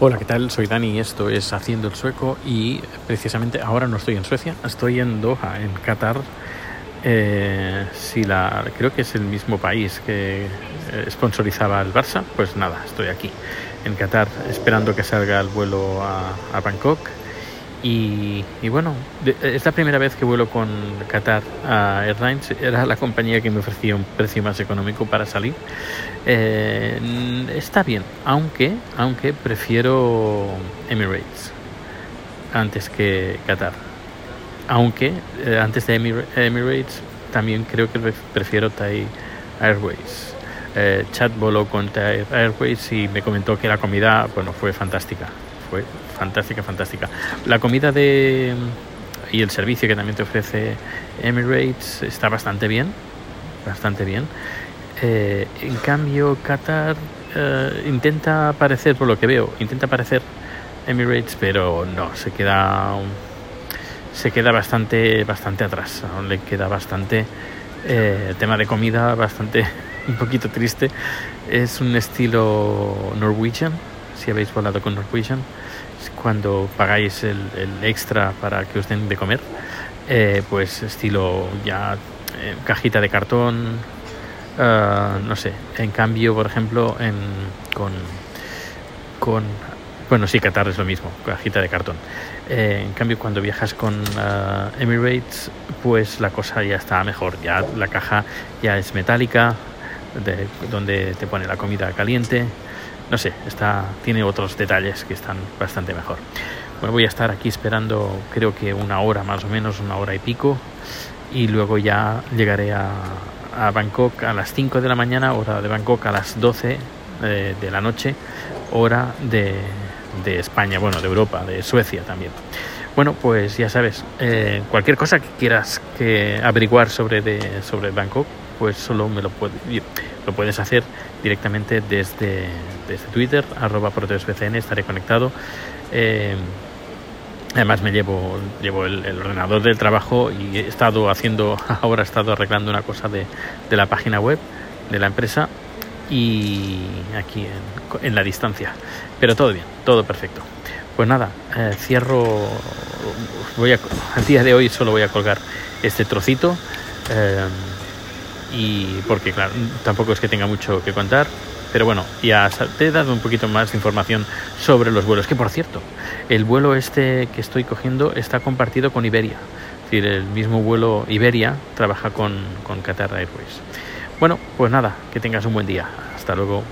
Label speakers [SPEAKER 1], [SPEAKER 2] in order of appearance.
[SPEAKER 1] Hola, ¿qué tal? Soy Dani y esto es Haciendo el Sueco y precisamente ahora no estoy en Suecia, estoy en Doha, en Qatar. Eh, si la, creo que es el mismo país que eh, sponsorizaba el Barça, pues nada, estoy aquí en Qatar esperando que salga el vuelo a, a Bangkok y, bueno, es la primera vez que vuelo con Qatar Airlines. Era la compañía que me ofrecía un precio más económico para salir. Eh, está bien, aunque, aunque prefiero Emirates antes que Qatar. Aunque eh, antes de Emirates también creo que prefiero Thai Airways. Eh, Chat voló con Thai Airways y me comentó que la comida bueno, fue fantástica fue fantástica, fantástica. La comida de y el servicio que también te ofrece Emirates está bastante bien, bastante bien. Eh, en cambio, Qatar eh, intenta parecer, por lo que veo, intenta parecer Emirates, pero no, se queda se queda bastante bastante atrás. Aún le queda bastante eh, tema de comida, bastante un poquito triste. Es un estilo Norwegian, si habéis volado con Norwegian, cuando pagáis el, extra para que os den de comer, eh, pues estilo ya eh, cajita de cartón, eh, no sé. En cambio, por ejemplo, en, con, con, bueno, sí, Qatar es lo mismo, cajita de cartón. en cambio, cuando viajas con Emirates, pues la cosa ya está mejor. Ya la caja ya es metálica, de, donde te pone la comida caliente no sé, está, tiene otros detalles que están bastante mejor. Bueno, voy a estar aquí esperando creo que una hora más o menos, una hora y pico, y luego ya llegaré a, a Bangkok a las 5 de la mañana, hora de Bangkok a las 12 eh, de la noche, hora de, de, España, bueno, de Europa, de Suecia también. Bueno, pues ya sabes, eh, cualquier cosa que quieras que averiguar sobre, de, sobre Bangkok, pues solo me lo, lo puedes hacer directamente desde, desde Twitter, arroba proteosbcn, estaré conectado. Eh, además me llevo, llevo el, ordenador del trabajo y he estado haciendo, ahora he estado arreglando una cosa de, de la página web de la empresa y aquí en, en, la distancia. Pero todo bien, todo perfecto. Pues nada, eh, cierro, voy a, al día de hoy solo voy a colgar este trocito. Eh, y porque claro, tampoco es que tenga mucho que contar, pero bueno, ya te he dado un poquito más de información sobre los vuelos, que por cierto, el vuelo este que estoy cogiendo está compartido con Iberia, es decir, el mismo vuelo Iberia trabaja con, con Qatar Airways. Bueno, pues nada, que tengas un buen día, hasta luego.